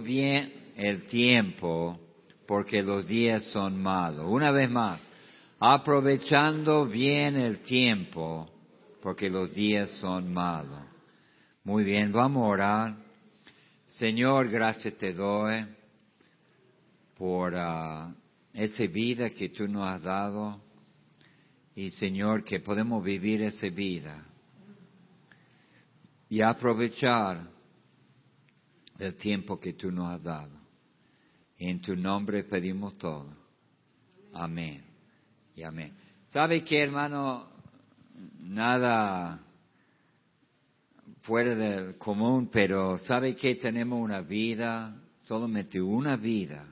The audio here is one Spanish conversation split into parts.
bien el tiempo porque los días son malos. Una vez más, aprovechando bien el tiempo porque los días son malos. Muy bien, vamos a orar. Señor, gracias te doy por ah, esa vida que tú nos has dado y Señor que podemos vivir esa vida y aprovechar el tiempo que tú nos has dado. En tu nombre pedimos todo. Amén. Y amén. ¿Sabe qué, hermano? Nada fuera del común, pero ¿sabe que tenemos una vida, solamente una vida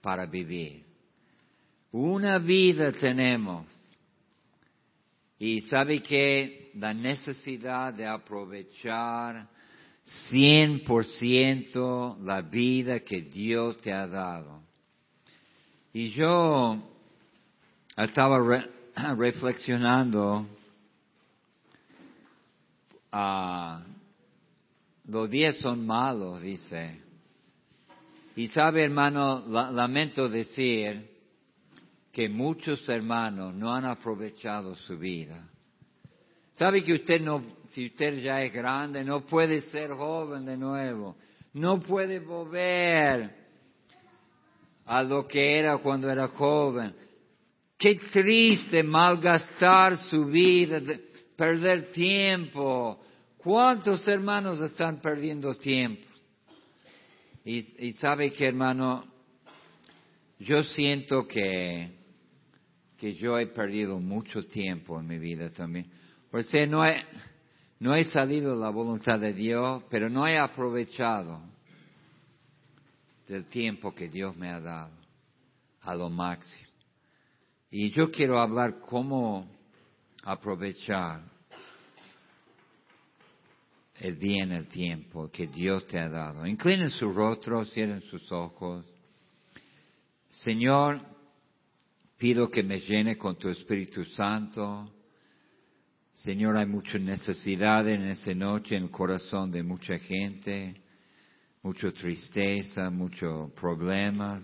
para vivir? Una vida tenemos. Y sabe que la necesidad de aprovechar 100% la vida que Dios te ha dado. Y yo estaba reflexionando ah, los días son malos, dice. Y sabe, hermano, lamento decir que muchos hermanos no han aprovechado su vida. Sabe que usted no, si usted ya es grande, no puede ser joven de nuevo. No puede volver a lo que era cuando era joven. Qué triste malgastar su vida, perder tiempo. ¿Cuántos hermanos están perdiendo tiempo? Y, y sabe que hermano, yo siento que que yo he perdido mucho tiempo en mi vida también. Porque no he, no he salido de la voluntad de Dios, pero no he aprovechado del tiempo que Dios me ha dado a lo máximo. Y yo quiero hablar cómo aprovechar el bien, el tiempo que Dios te ha dado. Inclinen su rostro, cierren sus ojos. Señor, Pido que me llene con tu Espíritu Santo. Señor, hay mucha necesidad en esa noche en el corazón de mucha gente, mucha tristeza, muchos problemas,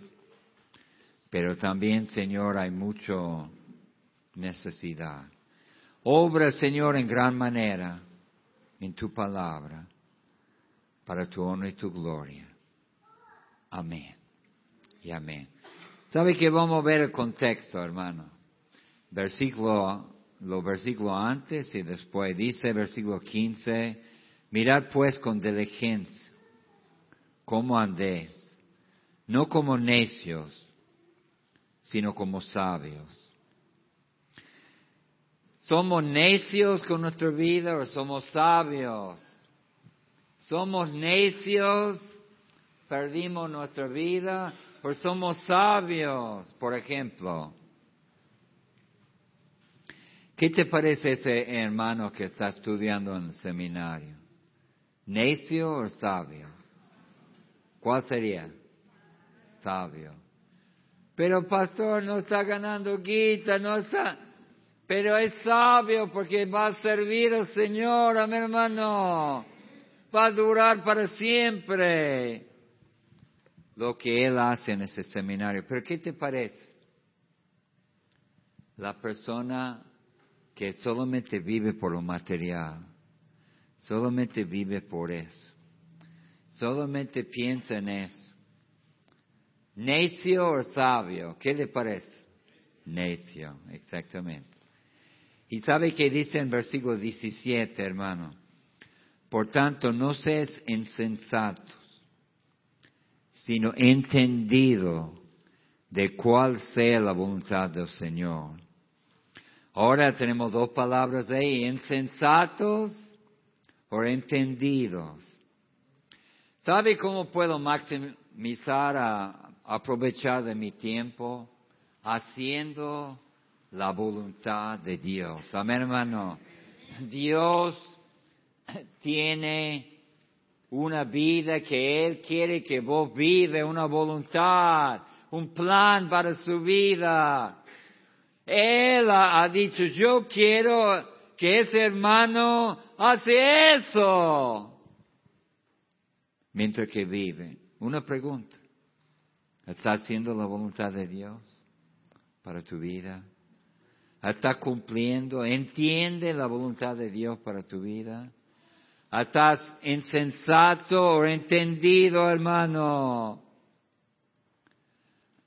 pero también, Señor, hay mucha necesidad. Obra, Señor, en gran manera en tu palabra, para tu honor y tu gloria. Amén y amén. ¿Sabe que vamos a ver el contexto, hermano? Versículo, lo versículo antes y después dice, versículo 15, mirad pues con diligencia cómo andéis, no como necios, sino como sabios. ¿Somos necios con nuestra vida o somos sabios? ¿Somos necios? ¿Perdimos nuestra vida? Pues somos sabios, por ejemplo. ¿Qué te parece ese hermano que está estudiando en el seminario? ¿Necio o sabio? ¿Cuál sería? Sabio. Pero pastor no está ganando guita, no está, pero es sabio porque va a servir al Señor, a mi hermano. Va a durar para siempre lo que él hace en ese seminario. Pero ¿qué te parece? La persona que solamente vive por lo material, solamente vive por eso, solamente piensa en eso. Necio o sabio, ¿qué le parece? Necio, exactamente. Y sabe que dice en versículo 17, hermano, por tanto no seas insensato sino entendido de cuál sea la voluntad del Señor. Ahora tenemos dos palabras ahí, insensatos o entendidos. ¿Sabe cómo puedo maximizar, a, aprovechar de mi tiempo? Haciendo la voluntad de Dios. Amén, hermano. Dios tiene una vida que Él quiere que vos vive, una voluntad, un plan para su vida. Él ha, dicho, yo quiero que ese hermano hace eso. mientras que vive. Una pregunta. ¿Estás haciendo la voluntad de Dios para tu vida? ¿Estás cumpliendo? ¿Entiende la voluntad de Dios para tu vida? ¿Estás insensato o entendido, hermano?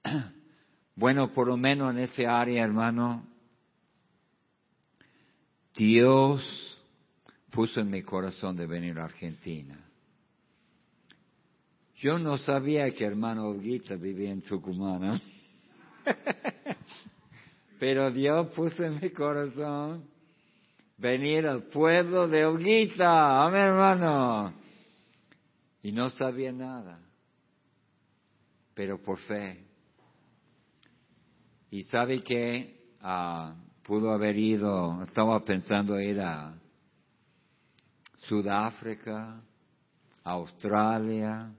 Bueno, por lo menos en ese área, hermano, Dios puso en mi corazón de venir a Argentina. Yo no sabía que hermano Olguita vivía en Tucumán, pero Dios puso en mi corazón venir al pueblo de Olguita, amén hermano. Y no sabía nada, pero por fe. Y sabe que ah, pudo haber ido, estaba pensando ir a Sudáfrica, Australia,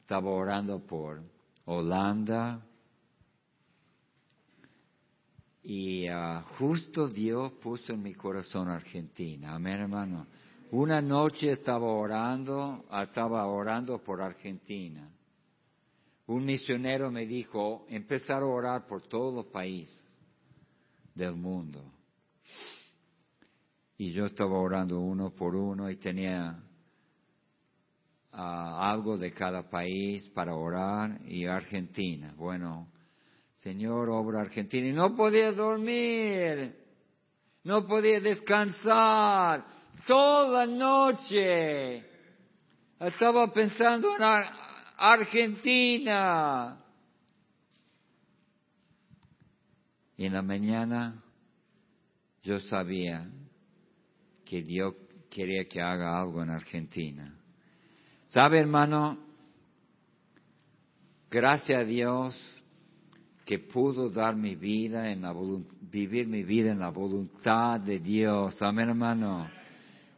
estaba orando por Holanda. Y ah, justo Dios puso en mi corazón Argentina. Amén, hermano. Una noche estaba orando, estaba orando por Argentina. Un misionero me dijo, empezar a orar por todos los países del mundo. Y yo estaba orando uno por uno y tenía ah, algo de cada país para orar y Argentina. Bueno, Señor, obra Argentina. Y no podía dormir, no podía descansar toda la noche. Estaba pensando en Argentina. Y en la mañana yo sabía que Dios quería que haga algo en Argentina. ¿Sabe, hermano? Gracias a Dios que pudo dar mi vida en la vivir mi vida en la voluntad de Dios. Amén, hermano.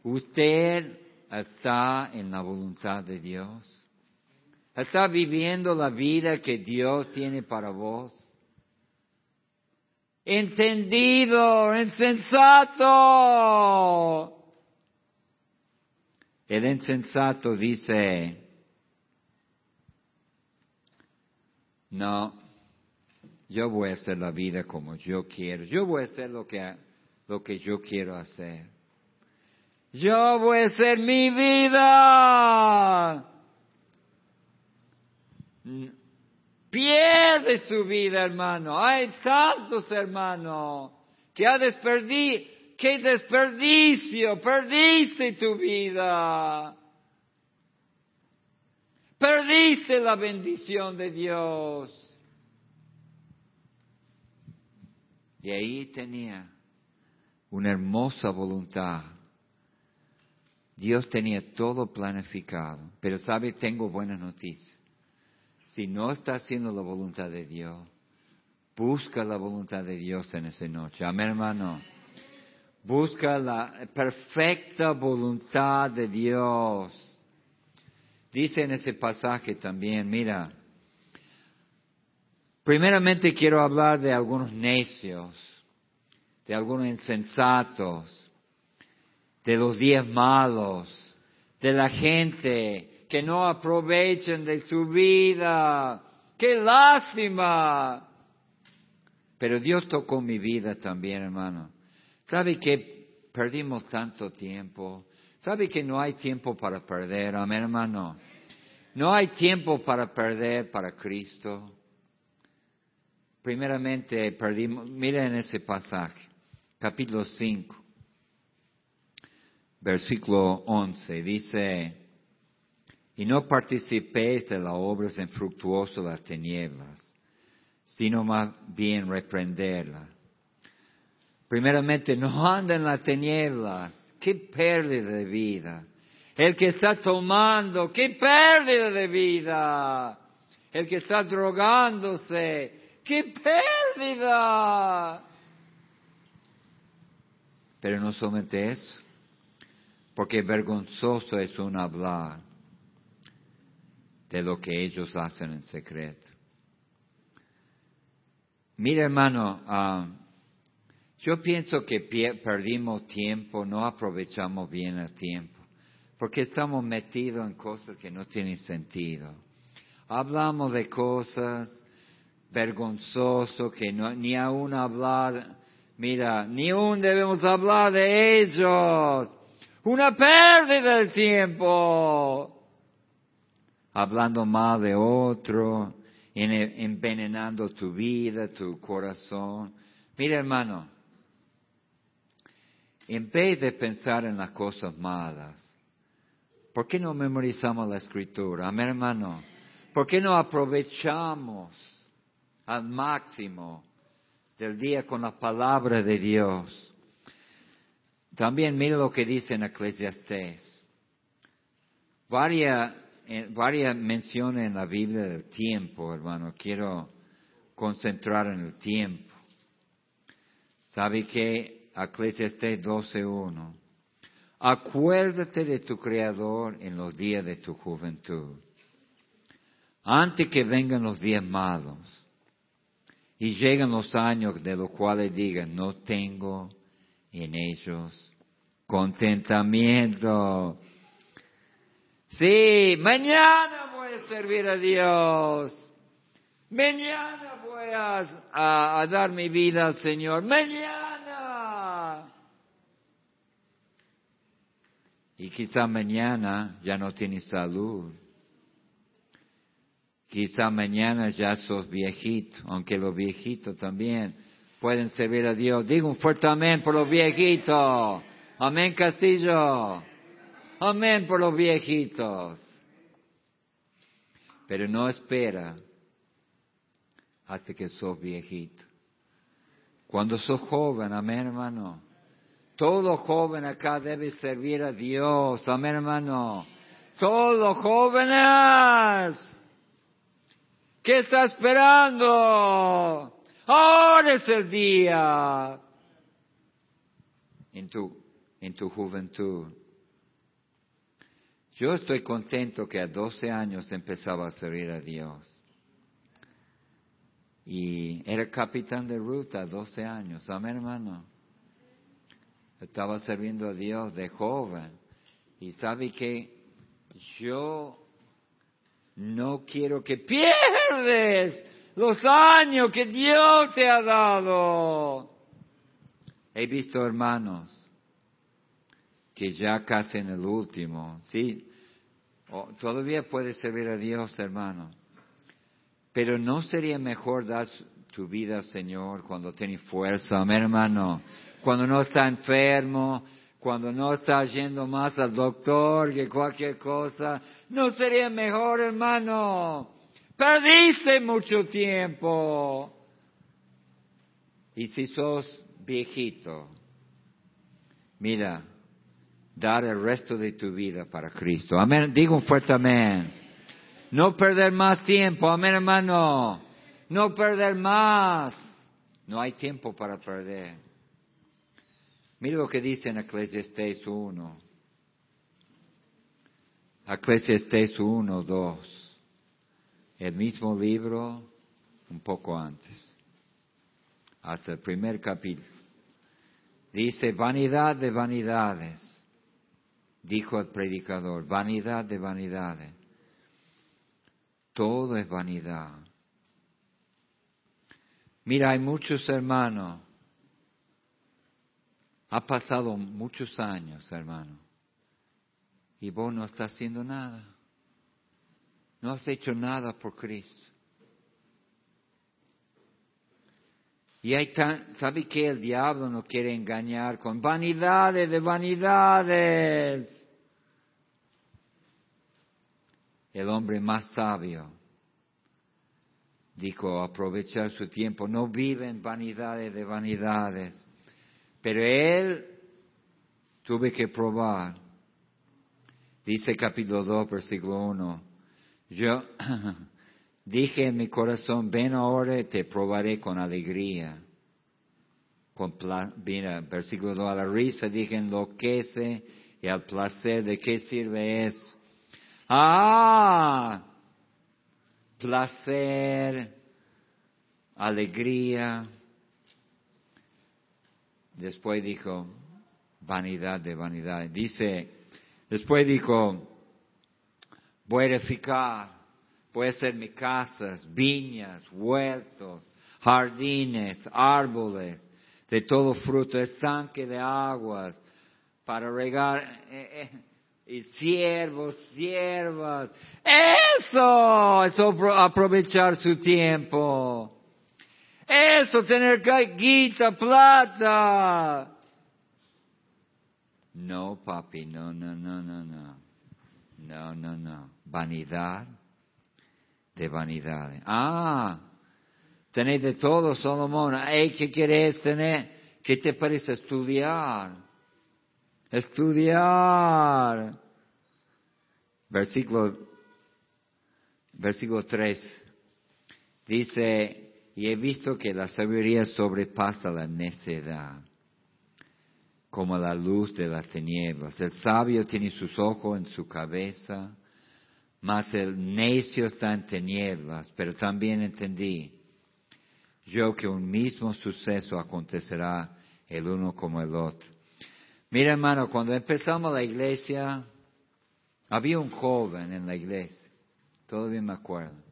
Usted está en la voluntad de Dios. Está viviendo la vida que Dios tiene para vos entendido, insensato. El insensato dice, no, yo voy a hacer la vida como yo quiero, yo voy a hacer lo que, lo que yo quiero hacer. Yo voy a hacer mi vida pierde su vida, hermano. Hay tantos hermanos que ha desperdicio, qué desperdicio, perdiste tu vida. Perdiste la bendición de Dios. Y ahí tenía una hermosa voluntad. Dios tenía todo planificado. Pero sabe, tengo buena noticia si no está haciendo la voluntad de Dios, busca la voluntad de Dios en esa noche. Amén, hermano. Busca la perfecta voluntad de Dios. Dice en ese pasaje también, mira, primeramente quiero hablar de algunos necios, de algunos insensatos, de los días malos, de la gente que no aprovechen de su vida. ¡Qué lástima! Pero Dios tocó mi vida también, hermano. ¿Sabe que perdimos tanto tiempo? ¿Sabe que no hay tiempo para perder, amén, hermano? No hay tiempo para perder para Cristo. Primeramente perdimos, miren ese pasaje, capítulo 5, versículo 11, dice, y no participéis de las obras infructuosas de las tinieblas, sino más bien reprenderlas. Primeramente, no anden en las tinieblas. ¡Qué pérdida de vida! El que está tomando, ¡qué pérdida de vida! El que está drogándose, ¡qué pérdida! Pero no solamente eso, porque vergonzoso es un hablar de lo que ellos hacen en secreto. Mira hermano, ah, yo pienso que perdimos tiempo, no aprovechamos bien el tiempo. porque estamos metidos en cosas que no tienen sentido. Hablamos de cosas vergonzosas que no, ni aún hablar, mira, ni aún debemos hablar de ellos. Una pérdida del tiempo. Hablando mal de otro, envenenando tu vida, tu corazón. Mira hermano, en vez de pensar en las cosas malas, ¿por qué no memorizamos la escritura? Amén, hermano. ¿Por qué no aprovechamos al máximo del día con la palabra de Dios? También mira lo que dice en Eclesiastés. Varias, eh, varias menciones en la Biblia del tiempo, hermano. Quiero concentrar en el tiempo. ¿Sabe que Eclesiastes 12.1. Acuérdate de tu Creador en los días de tu juventud, antes que vengan los días malos y lleguen los años de los cuales digan, no tengo en ellos contentamiento. Sí, mañana voy a servir a Dios. Mañana voy a, a dar mi vida al Señor. Mañana Y quizá mañana ya no tienes salud. Quizá mañana ya sos viejito, aunque los viejitos también pueden servir a Dios. Digo un fuerte amén por los viejitos. Amén, Castillo. Amén por los viejitos. Pero no espera hasta que sos viejito. Cuando sos joven, amén, hermano todo joven acá debe servir a Dios. Amén, hermano. Todos jóvenes. ¿Qué está esperando? Ahora es el día. En tu, en tu juventud. Yo estoy contento que a 12 años empezaba a servir a Dios. Y era capitán de ruta a 12 años. Amén, hermano estaba sirviendo a Dios de joven. Y sabe que yo no quiero que pierdes los años que Dios te ha dado. He visto hermanos que ya casi en el último, sí, todavía puedes servir a Dios, hermano. Pero no sería mejor dar tu vida Señor cuando tienes fuerza, hermano cuando no está enfermo, cuando no está yendo más al doctor que cualquier cosa. ¿No sería mejor, hermano? Perdiste mucho tiempo. Y si sos viejito, mira, dar el resto de tu vida para Cristo. Amén. Digo un fuerte amén. No perder más tiempo. Amén, hermano. No perder más. No hay tiempo para perder. Mira lo que dice en Eclesiastes 1. Eclesiastes 1, 2. El mismo libro, un poco antes. Hasta el primer capítulo. Dice, vanidad de vanidades. Dijo el predicador, vanidad de vanidades. Todo es vanidad. Mira, hay muchos hermanos ha pasado muchos años, hermano, y vos no estás haciendo nada. No has hecho nada por Cristo. Y hay tan, ¿sabe que el diablo no quiere engañar con vanidades de vanidades? El hombre más sabio dijo aprovechar su tiempo, no vive en vanidades de vanidades. Pero él tuve que probar. Dice capítulo 2, versículo 1. Yo dije en mi corazón, ven ahora y te probaré con alegría. Con mira, versículo 2, a la risa dije enloquece y al placer de qué sirve eso. Ah, placer, alegría, Después dijo, vanidad de vanidad. Dice, Después dijo, voy a edificar, voy a hacer mis casas, viñas, huertos, jardines, árboles, de todo fruto, estanque de aguas, para regar, eh, eh, y siervos, siervas. Eso es aprovechar su tiempo. Eso, tener guita, plata. No, papi, no, no, no, no, no. No, no, no. Vanidad de vanidad. Ah, tenéis de todo, Salomón. ¿qué quieres tener? ¿Qué te parece estudiar? Estudiar. Versículo, versículo 3. Dice, y he visto que la sabiduría sobrepasa la necedad como la luz de las tinieblas. El sabio tiene sus ojos en su cabeza, mas el necio está en tinieblas. Pero también entendí yo que un mismo suceso acontecerá el uno como el otro. Mira hermano, cuando empezamos la iglesia, había un joven en la iglesia, todavía me acuerdo.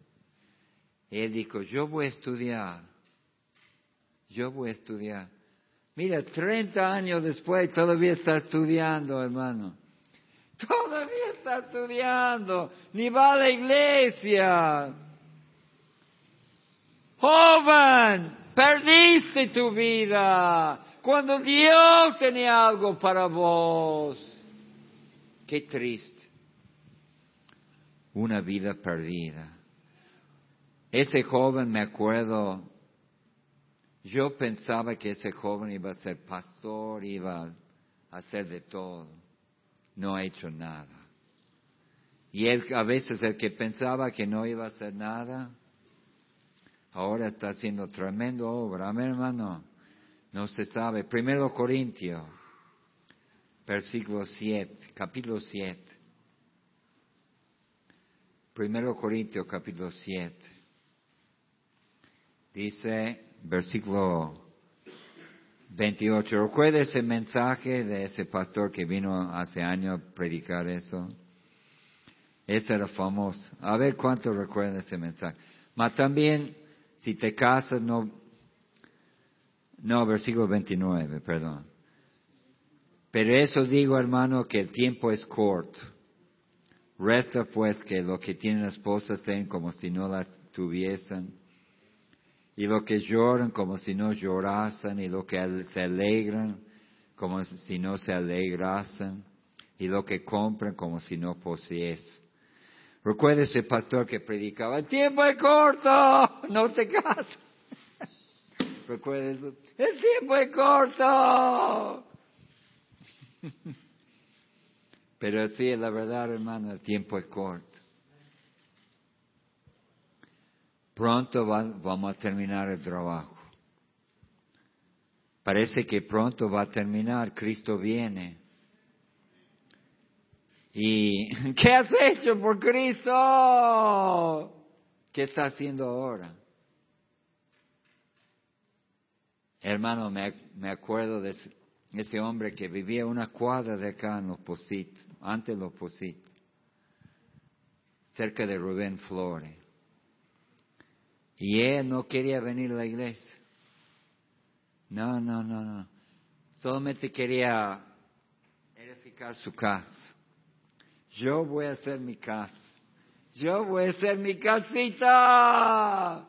Él dijo, yo voy a estudiar, yo voy a estudiar. Mira, 30 años después todavía está estudiando, hermano. Todavía está estudiando, ni va a la iglesia. Joven, perdiste tu vida cuando Dios tenía algo para vos. Qué triste. Una vida perdida. Ese joven, me acuerdo, yo pensaba que ese joven iba a ser pastor, iba a hacer de todo. No ha hecho nada. Y él, a veces el que pensaba que no iba a hacer nada, ahora está haciendo tremendo obra. Amén, hermano. No se sabe. Primero Corintios, versículo 7, capítulo 7. Primero Corintios, capítulo 7. Dice, versículo 28. ¿Recuerda ese mensaje de ese pastor que vino hace años a predicar eso? Ese era famoso. A ver cuánto recuerda ese mensaje. Mas también, si te casas, no. No, versículo 29, perdón. Pero eso digo, hermano, que el tiempo es corto. Resta pues que lo que tienen esposas sean como si no la tuviesen y lo que lloran como si no llorasen, y lo que se alegran como si no se alegrasen, y lo que compran como si no poseyesen. Recuerda ese pastor que predicaba, el tiempo es corto, no te cases. Recuerda eso, el tiempo es corto. Pero sí, la verdad, hermano, el tiempo es corto. pronto vamos a terminar el trabajo. Parece que pronto va a terminar, Cristo viene. ¿Y qué has hecho por Cristo? ¿Qué está haciendo ahora? Hermano, me, me acuerdo de ese, hombre que vivía una cuadra de acá en Los Positos, antes Los Positos, cerca de Rubén Flores. Y él no quería venir a la iglesia. No, no, no, no. Solamente quería edificar su casa. Yo voy a hacer mi casa. Yo voy a hacer mi casita.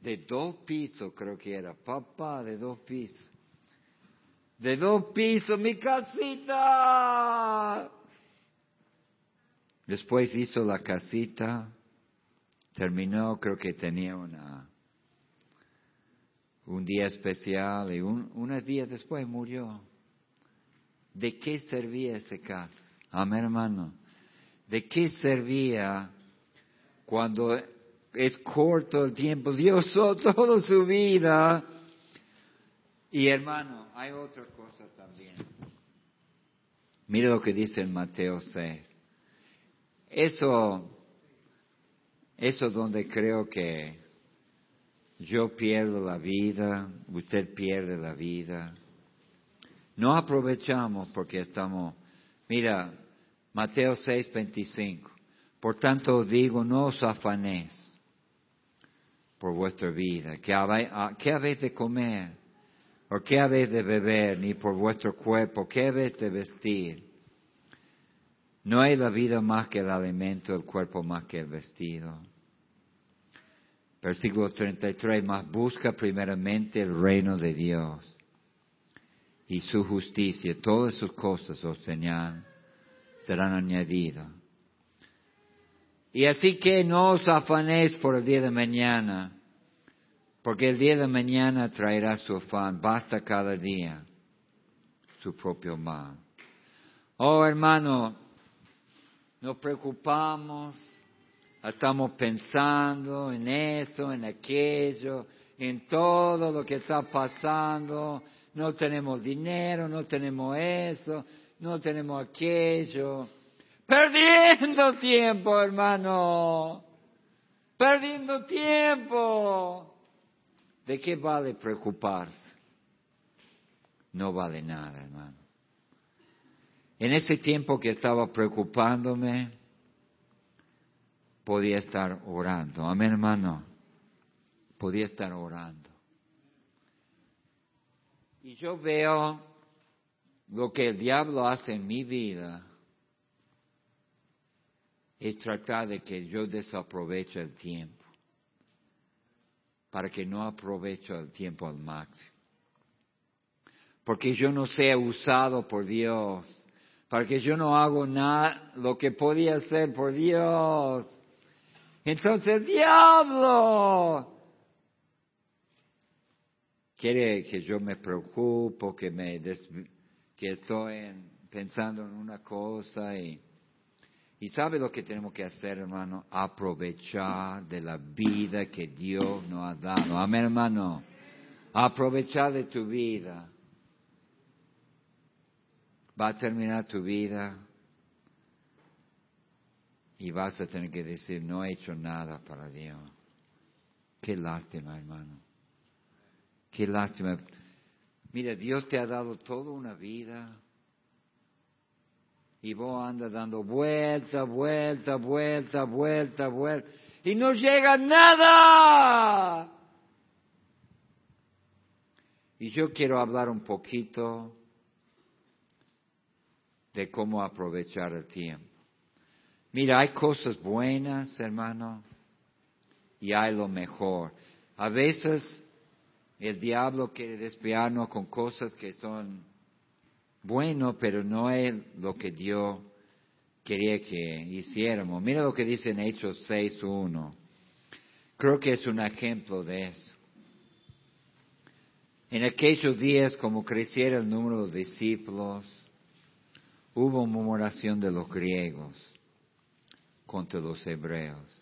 De dos pisos creo que era. Papá, de dos pisos. De dos pisos, mi casita. Después hizo la casita terminó, creo que tenía una, un día especial y un, unos días después murió. ¿De qué servía ese caso? Amén, hermano. ¿De qué servía cuando es corto el tiempo? Dios toda su vida. Y hermano, hay otra cosa también. Mira lo que dice en Mateo 6. Eso eso es donde creo que yo pierdo la vida, usted pierde la vida. No aprovechamos porque estamos Mira, Mateo 6, 25. Por tanto digo, no os afanéis por vuestra vida, ¿qué habéis de comer? ¿O qué habéis de beber? Ni por vuestro cuerpo, ¿qué habéis de vestir? No hay la vida más que el alimento, el cuerpo más que el vestido. Versículo 33, más busca primeramente el reino de Dios y su justicia, todas sus cosas, oh Señor, serán añadidas. Y así que no os afanéis por el día de mañana, porque el día de mañana traerá su afán, basta cada día su propio mal. Oh hermano, nos preocupamos, estamos pensando en eso, en aquello, en todo lo que está pasando, no tenemos dinero, no tenemos eso, no tenemos aquello. Perdiendo tiempo, hermano. Perdiendo tiempo. ¿De qué vale preocuparse? No vale nada, hermano. En ese tiempo que estaba preocupándome, podía estar orando. Amén, hermano. Podía estar orando. Y yo veo lo que el diablo hace en mi vida es tratar de que yo desaproveche el tiempo, para que no aproveche el tiempo al máximo. Porque yo no sea usado por Dios, para que yo no hago nada lo que podía hacer por Dios. Entonces diablo quiere que yo me preocupo, que me que estoy pensando en una cosa y, y sabe lo que tenemos que hacer, hermano, aprovechar de la vida que Dios nos ha dado. Amén, hermano. Aprovechar de tu vida. Va a terminar tu vida y vas a tener que decir, no he hecho nada para Dios. Qué lástima, hermano. Qué lástima. Mira, Dios te ha dado toda una vida. Y vos andas dando vuelta, vuelta, vuelta, vuelta, vuelta. Y no llega nada. Y yo quiero hablar un poquito de cómo aprovechar el tiempo. Mira, hay cosas buenas, hermano, y hay lo mejor. A veces el diablo quiere desviarnos con cosas que son buenas, pero no es lo que Dios quería que hiciéramos. Mira lo que dice en Hechos 6.1. Creo que es un ejemplo de eso. En aquellos días, como creciera el número de discípulos, hubo murmuración de los griegos contra los hebreos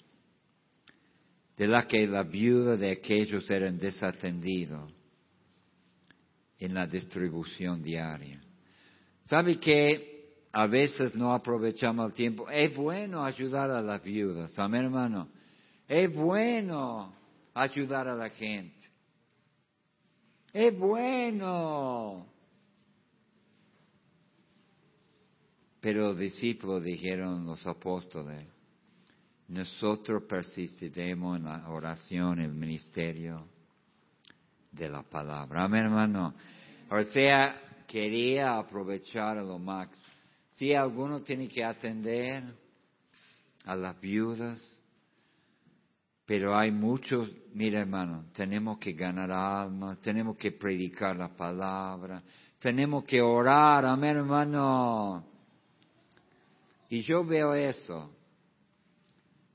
de la que la viuda de aquellos eran desatendidos en la distribución diaria. ¿Sabe que a veces no aprovechamos el tiempo? Es bueno ayudar a las viudas, amén hermano. Es bueno ayudar a la gente. Es bueno. Pero los discípulos dijeron los apóstoles, nosotros persistiremos en la oración, el ministerio de la palabra. Amén, hermano. O sea, quería aprovechar lo máximo. Si alguno tiene que atender a las viudas, pero hay muchos, mira hermano, tenemos que ganar almas, tenemos que predicar la palabra, tenemos que orar, amén hermano. Y yo veo eso,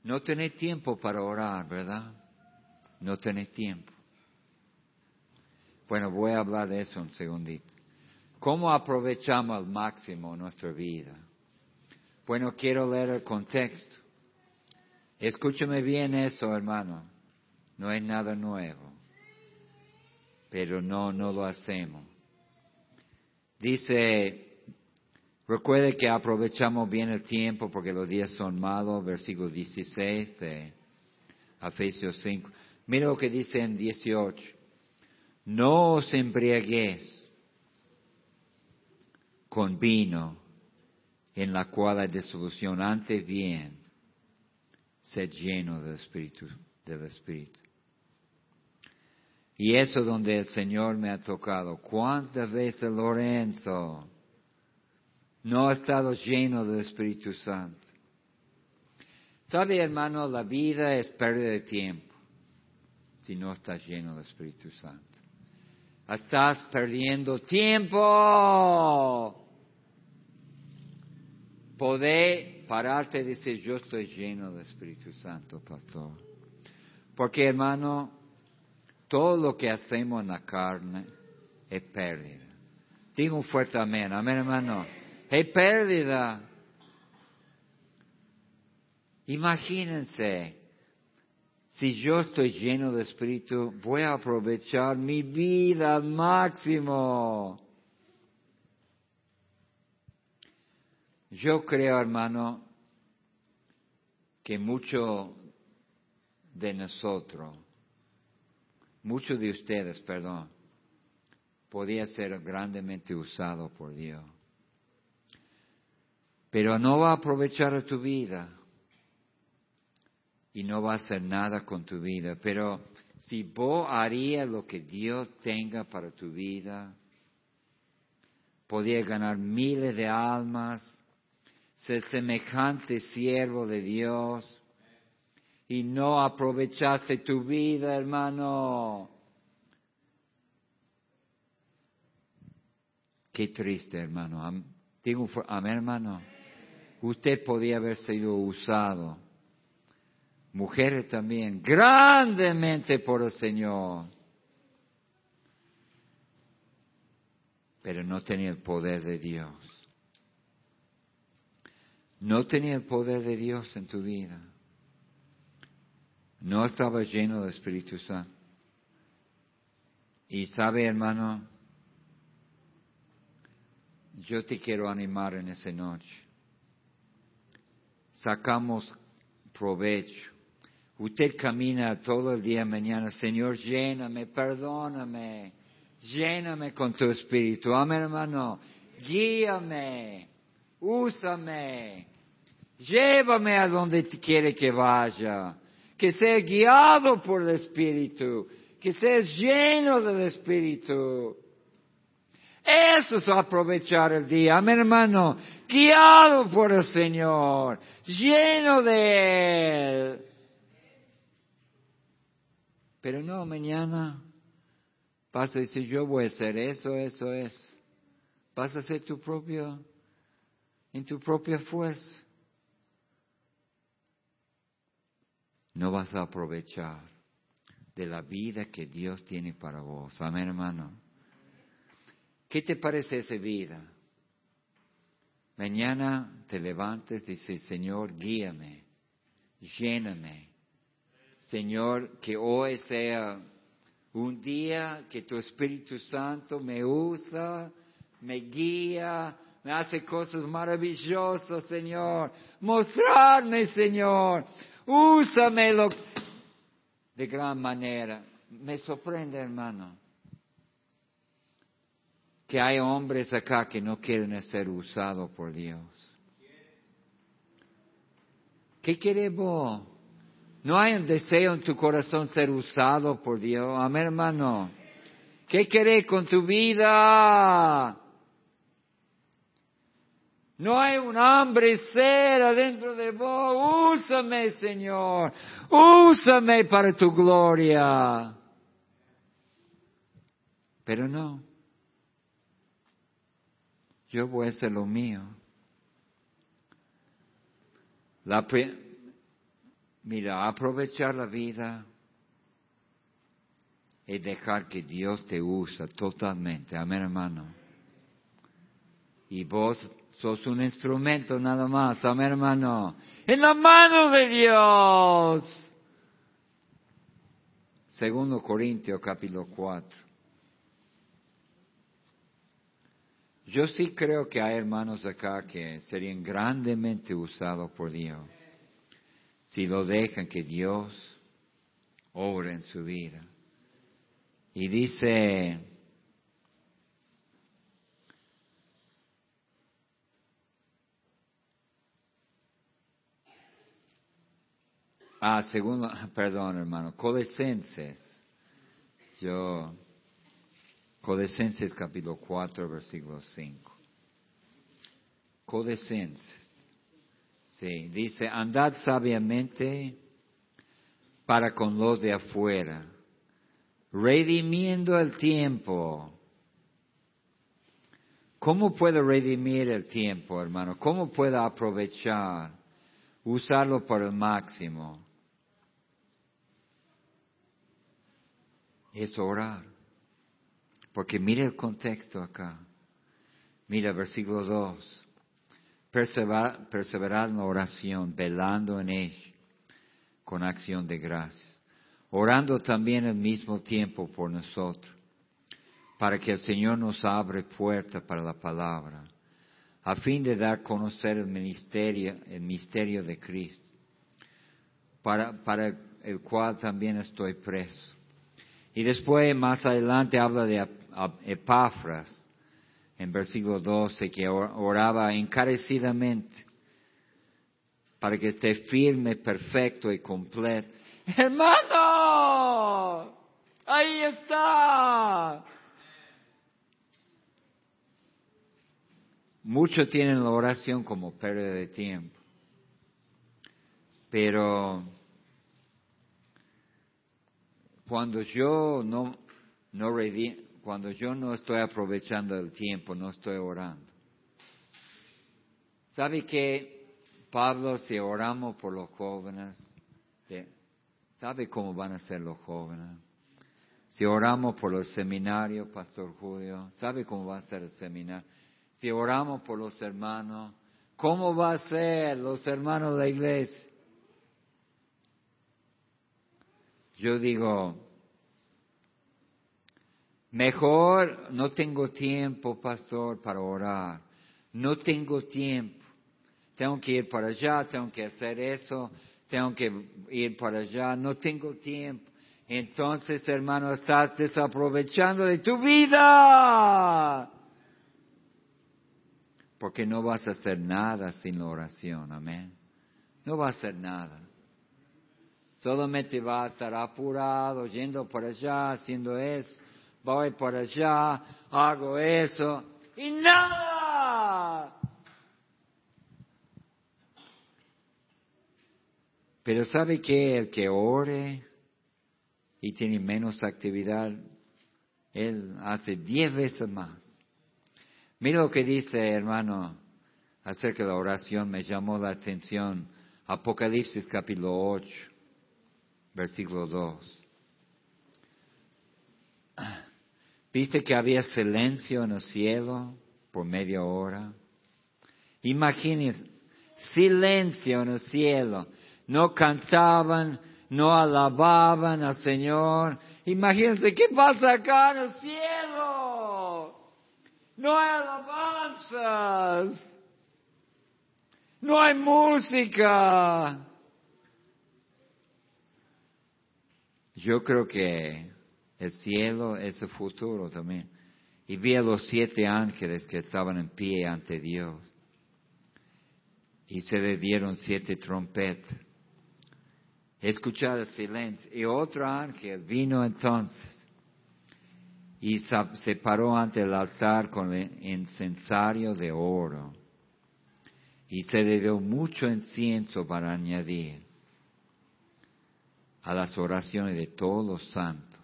no tenés tiempo para orar, ¿verdad? No tenés tiempo. Bueno, voy a hablar de eso un segundito. ¿Cómo aprovechamos al máximo nuestra vida? Bueno, quiero leer el contexto. Escúchame bien eso, hermano. No es nada nuevo. Pero no, no lo hacemos. Dice Recuerde que aprovechamos bien el tiempo porque los días son malos, versículo 16 de Efesios 5. Mira lo que dice en 18. No os embriaguéis con vino, en la cual hay disolución, antes bien, ser lleno del Espíritu, del Espíritu. Y eso donde el Señor me ha tocado. ¿Cuántas veces Lorenzo no ha estado lleno del Espíritu Santo? ¿Sabe, hermano? La vida es pérdida de tiempo si no estás lleno del Espíritu Santo. Estás perdiendo tiempo. Poder pararte y decir, yo estoy lleno del Espíritu Santo, pastor. Porque, hermano, todo lo que hacemos en la carne es pérdida. Digo un fuerte amén, amén, hermano. Es pérdida. Imagínense, si yo estoy lleno de espíritu, voy a aprovechar mi vida al máximo. Yo creo, hermano, que mucho de nosotros, muchos de ustedes, perdón, podía ser grandemente usado por Dios. Pero no va a aprovechar tu vida y no va a hacer nada con tu vida. Pero si vos harías lo que Dios tenga para tu vida, podías ganar miles de almas, ser semejante siervo de Dios y no aprovechaste tu vida, hermano. Qué triste, hermano. Digo, amén, hermano. Usted podía haber sido usado mujeres también, grandemente por el Señor. Pero no tenía el poder de Dios. No tenía el poder de Dios en tu vida. No estaba lleno de Espíritu Santo. Y sabe, hermano, yo te quiero animar en esa noche. Sacamos provecho Usted camina todo el día mañana, Señor, lléname, perdóname, lléname con tu espíritu. Amén, hermano. Guíame, úsame, llévame a donde quiere que vaya. Que sea guiado por el espíritu, que sea lleno del espíritu. Eso es aprovechar el día, amén hermano, guiado por el Señor, lleno de Él. Pero no, mañana vas a decir, yo voy a hacer eso, eso es. Vas a hacer tu propio, en tu propia fuerza. No vas a aprovechar de la vida que Dios tiene para vos. Amén, hermano. ¿Qué te parece esa vida? Mañana te levantes y dices, Señor, guíame, lléname, Señor, que hoy sea un día que tu Espíritu Santo me usa, me guía, me hace cosas maravillosas, Señor. Mostrarme, Señor. Úsame de gran manera. Me sorprende, hermano, que hay hombres acá que no quieren ser usados por Dios. ¿Qué queremos? No hay un deseo en tu corazón ser usado por Dios. Amén, hermano. ¿Qué querés con tu vida? No hay un hambre y sed adentro de vos. Úsame, Señor. Úsame para tu gloria. Pero no. Yo voy a hacer lo mío. La, Mira, aprovechar la vida y dejar que Dios te usa totalmente. Amén, hermano. Y vos sos un instrumento nada más. Amén, hermano. En la mano de Dios. Segundo Corintios capítulo 4. Yo sí creo que hay hermanos acá que serían grandemente usados por Dios si lo dejan que Dios obra en su vida. Y dice, ah, según, perdón hermano, Colosenses, yo Colosenses capítulo 4, versículo 5. Colosenses. Sí, dice, andad sabiamente para con los de afuera, redimiendo el tiempo. ¿Cómo puedo redimir el tiempo, hermano? ¿Cómo puedo aprovechar, usarlo por el máximo? Es orar. Porque mire el contexto acá. Mira versículo 2. Perseverar, en la oración, velando en ella, con acción de gracias. Orando también al mismo tiempo por nosotros, para que el Señor nos abre puerta para la palabra, a fin de dar a conocer el ministerio, el misterio de Cristo, para, para el cual también estoy preso. Y después, más adelante, habla de Epafras, en versículo 12, que oraba encarecidamente para que esté firme, perfecto y completo. Hermano, ahí está. Muchos tienen la oración como pérdida de tiempo, pero cuando yo no, no cuando yo no estoy aprovechando el tiempo, no estoy orando. ¿Sabe que Pablo, si oramos por los jóvenes, ¿sabe cómo van a ser los jóvenes? Si oramos por los seminarios, Pastor Julio, ¿sabe cómo va a ser el seminario? Si oramos por los hermanos, ¿cómo va a ser los hermanos de la iglesia? Yo digo, Mejor no tengo tiempo, pastor, para orar. No tengo tiempo. Tengo que ir para allá, tengo que hacer eso, tengo que ir para allá. No tengo tiempo. Entonces, hermano, estás desaprovechando de tu vida. Porque no vas a hacer nada sin la oración, amén. No vas a hacer nada. Solamente va a estar apurado, yendo por allá, haciendo eso voy por allá, hago eso y nada. Pero sabe que el que ore y tiene menos actividad, él hace diez veces más. Mira lo que dice, hermano, acerca de la oración, me llamó la atención. Apocalipsis capítulo 8, versículo 2. ¿Viste que había silencio en el cielo por media hora? Imagínense, silencio en el cielo. No cantaban, no alababan al Señor. Imagínense qué pasa acá en el cielo. No hay alabanzas. No hay música. Yo creo que el cielo es el futuro también. Y vi a los siete ángeles que estaban en pie ante Dios. Y se le dieron siete trompetas. Escuchar el silencio. Y otro ángel vino entonces y se paró ante el altar con el incensario de oro. Y se le dio mucho incienso para añadir a las oraciones de todos los santos.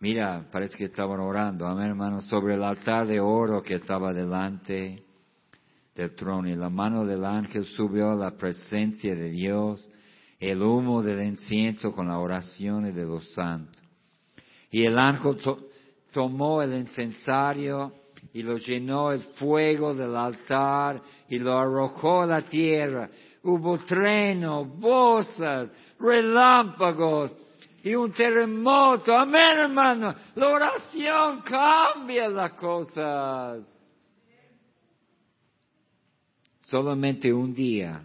Mira, parece que estaban orando, amén hermano, sobre el altar de oro que estaba delante del trono. Y la mano del ángel subió a la presencia de Dios, el humo del incienso con las oraciones de los santos. Y el ángel tomó el incensario y lo llenó el fuego del altar y lo arrojó a la tierra. Hubo treno, voces, relámpagos y un terremoto. Amén, hermano. La oración cambia las cosas. Solamente un día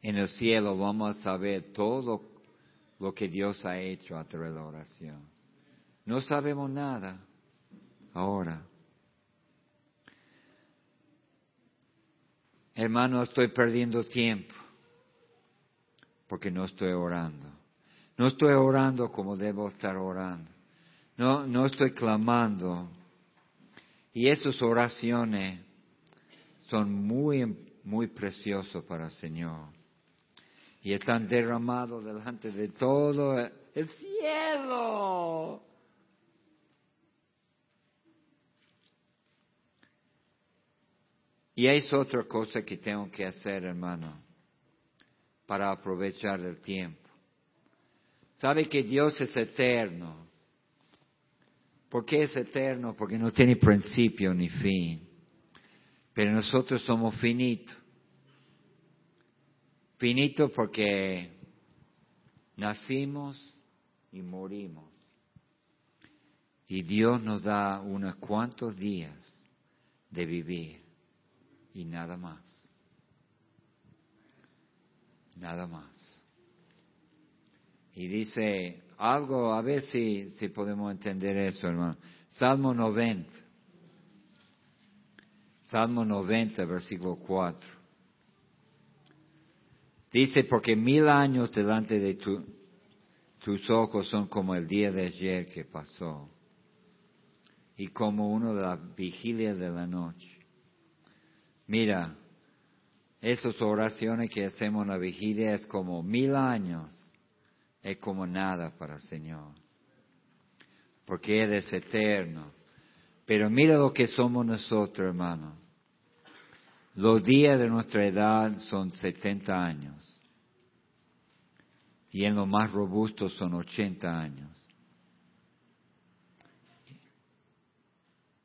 en el cielo vamos a saber todo lo que Dios ha hecho a través de la oración. No sabemos nada ahora. Hermano, estoy perdiendo tiempo. Porque no estoy orando. No estoy orando como debo estar orando. No, no estoy clamando. Y esas oraciones son muy, muy preciosas para el Señor. Y están derramados delante de todo el cielo. Y es otra cosa que tengo que hacer, hermano, para aprovechar el tiempo. Sabe que Dios es eterno. ¿Por qué es eterno? Porque no tiene principio ni fin. Pero nosotros somos finitos. Finitos porque nacimos y morimos. Y Dios nos da unos cuantos días de vivir y nada más. Nada más. Y dice algo, a ver si, si podemos entender eso, hermano. Salmo 90. Salmo 90, versículo 4. Dice, porque mil años delante de tus ojos son como el día de ayer que pasó y como uno de la vigilia de la noche. Mira, esas oraciones que hacemos en la vigilia es como mil años, es como nada para el Señor, porque eres eterno. Pero mira lo que somos nosotros, hermano. Los días de nuestra edad son 70 años y en lo más robusto son 80 años.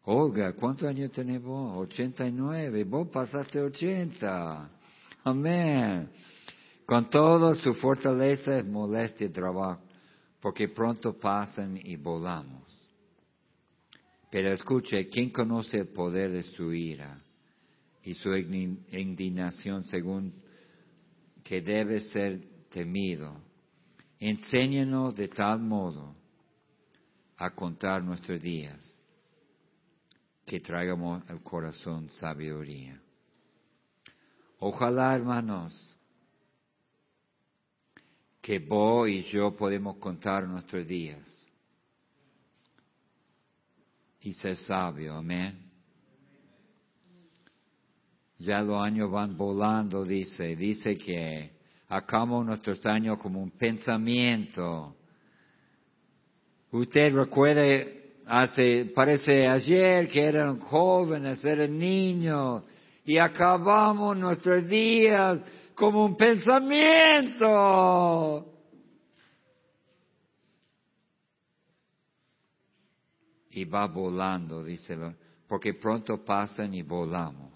Olga, ¿cuántos años tenés vos? 89. Vos pasaste 80. Amén. Con todo su fortaleza es molestia y trabajo, porque pronto pasan y volamos. Pero escuche, ¿quién conoce el poder de su ira y su indignación según que debe ser temido? Enséñanos de tal modo a contar nuestros días que traigamos al corazón sabiduría. Ojalá, hermanos, que vos y yo podemos contar nuestros días y ser sabio, amén. Ya los años van volando, dice, dice que acabamos nuestros años como un pensamiento. Usted recuerde hace, parece ayer que eran jóvenes, eran niños, y acabamos nuestros días como un pensamiento. Y va volando, dice, porque pronto pasan y volamos.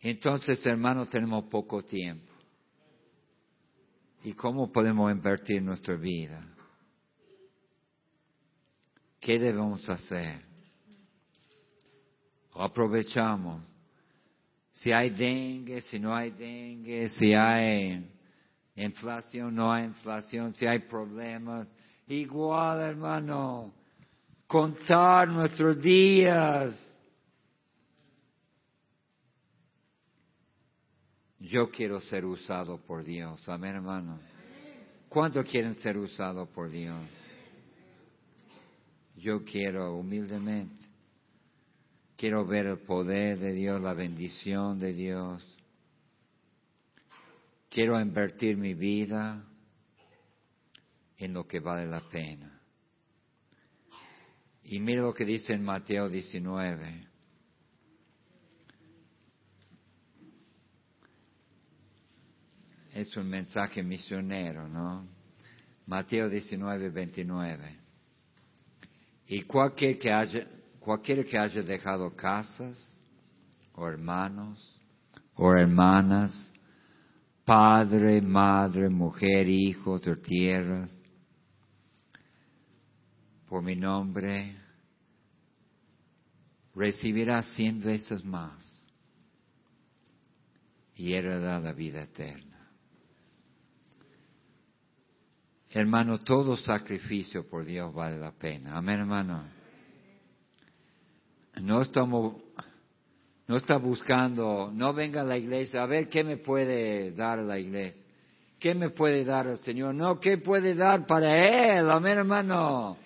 Entonces, hermanos, tenemos poco tiempo. ¿Y cómo podemos invertir nuestra vida? ¿Qué debemos hacer? Aprovechamos. Si hay dengue, si no hay dengue, si hay inflación, no hay inflación, si hay problemas. Igual, hermano, contar nuestros días. Yo quiero ser usado por Dios. Amén, hermano. ¿Cuántos quieren ser usados por Dios? Yo quiero humildemente, quiero ver el poder de Dios, la bendición de Dios. Quiero invertir mi vida en lo que vale la pena. Y mira lo que dice en Mateo 19. Es un mensaje misionero, ¿no? Mateo 19, 29. Y cualquier que haya, cualquiera que haya dejado casas, o hermanos, o hermanas, padre, madre, mujer, hijos o tierras, por mi nombre, recibirá cien veces más y heredará la vida eterna. Hermano, todo sacrificio por Dios vale la pena. Amén, hermano. No estamos, No está buscando, no venga a la iglesia, a ver qué me puede dar la iglesia. ¿Qué me puede dar el Señor? No, ¿qué puede dar para Él? Amén, hermano.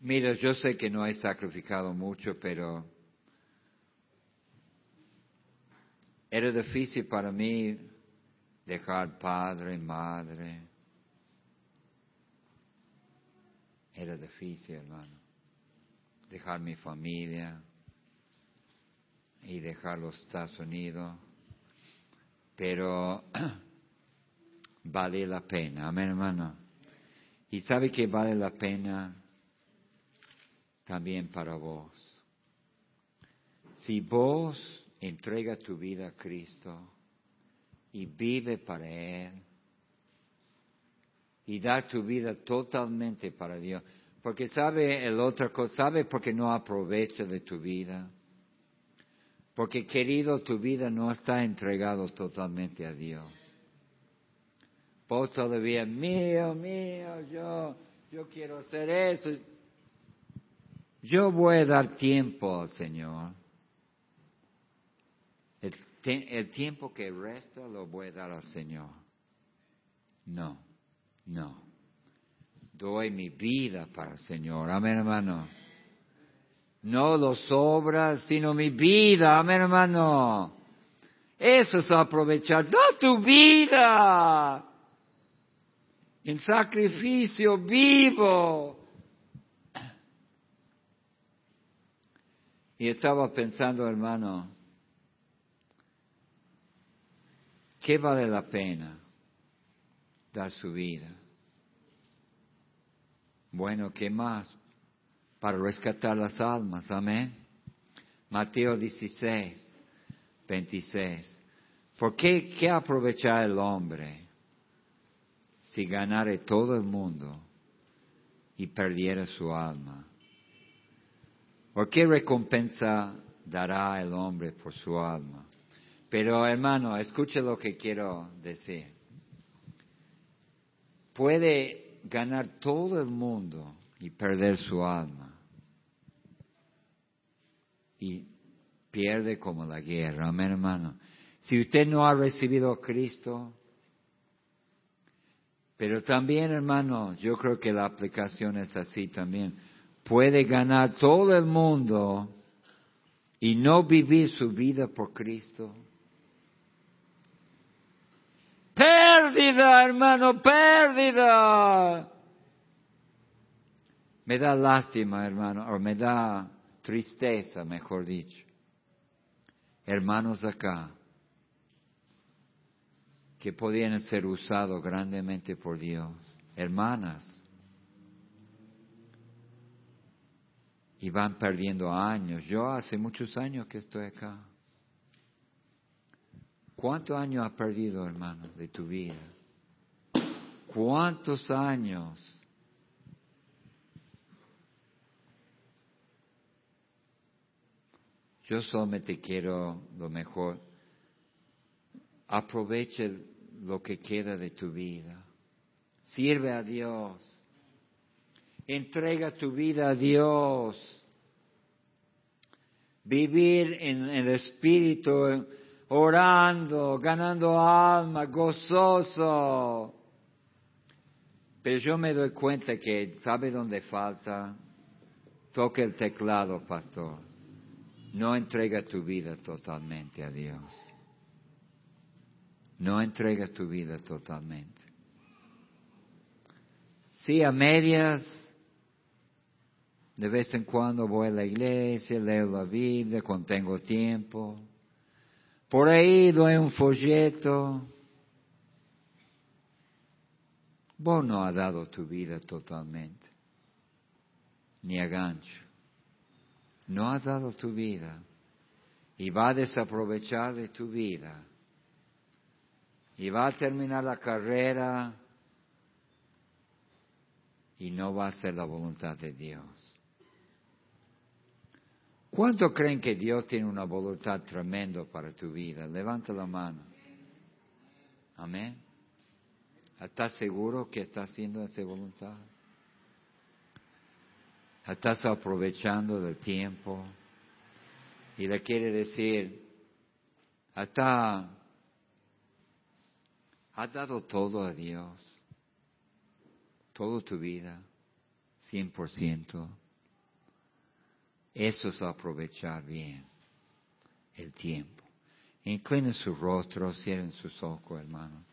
Mira, yo sé que no he sacrificado mucho, pero era difícil para mí dejar padre, madre. Era difícil, hermano. Dejar mi familia y dejar los Estados Unidos pero vale la pena, amén hermano. Y sabe que vale la pena también para vos. Si vos entrega tu vida a Cristo y vive para Él y da tu vida totalmente para Dios, porque sabe el otro cosa, sabe porque no aprovecha de tu vida. Porque querido, tu vida no está entregado totalmente a Dios. Vos todavía, mío, mío, yo, yo quiero hacer eso. Yo voy a dar tiempo al Señor. El, el tiempo que resta lo voy a dar al Señor. No, no. Doy mi vida para el Señor. Amén, hermano no los obras, sino mi vida, amén hermano. Eso es aprovechar, da tu vida en sacrificio vivo. Y estaba pensando, hermano, ¿qué vale la pena dar su vida? Bueno, ¿qué más? para rescatar las almas. Amén. Mateo 16, 26. ¿Por qué, qué aprovechar el hombre si ganare todo el mundo y perdiera su alma? ¿Por qué recompensa dará el hombre por su alma? Pero hermano, escuche lo que quiero decir. Puede ganar todo el mundo y perder su alma y pierde como la guerra. Amén, hermano. Si usted no ha recibido a Cristo, pero también, hermano, yo creo que la aplicación es así también. Puede ganar todo el mundo y no vivir su vida por Cristo. Pérdida, hermano, pérdida. Me da lástima, hermano, o me da tristeza, mejor dicho. Hermanos acá, que podían ser usados grandemente por Dios, hermanas, y van perdiendo años. Yo hace muchos años que estoy acá. ¿Cuántos años has perdido, hermano, de tu vida? ¿Cuántos años Yo solamente quiero lo mejor. Aproveche lo que queda de tu vida. Sirve a Dios. Entrega tu vida a Dios. Vivir en el Espíritu, orando, ganando alma, gozoso. Pero yo me doy cuenta que, ¿sabe dónde falta? Toque el teclado, pastor no entrega tu vida totalmente a Dios. No entrega tu vida totalmente. Sí, a medias, de vez en cuando voy a la iglesia, leo la Biblia cuando tengo tiempo. Por ahí doy un folleto. Vos no has dado tu vida totalmente, ni a gancho no ha dado tu vida y va a desaprovechar de tu vida y va a terminar la carrera y no va a ser la voluntad de Dios. ¿Cuánto creen que Dios tiene una voluntad tremenda para tu vida? Levanta la mano. Amén. ¿Estás seguro que está haciendo esa voluntad? Estás aprovechando del tiempo. Y le quiere decir, hasta has dado todo a Dios, toda tu vida, cien por ciento. Eso es aprovechar bien el tiempo. Inclinen su rostro, cierren sus ojos, hermanos.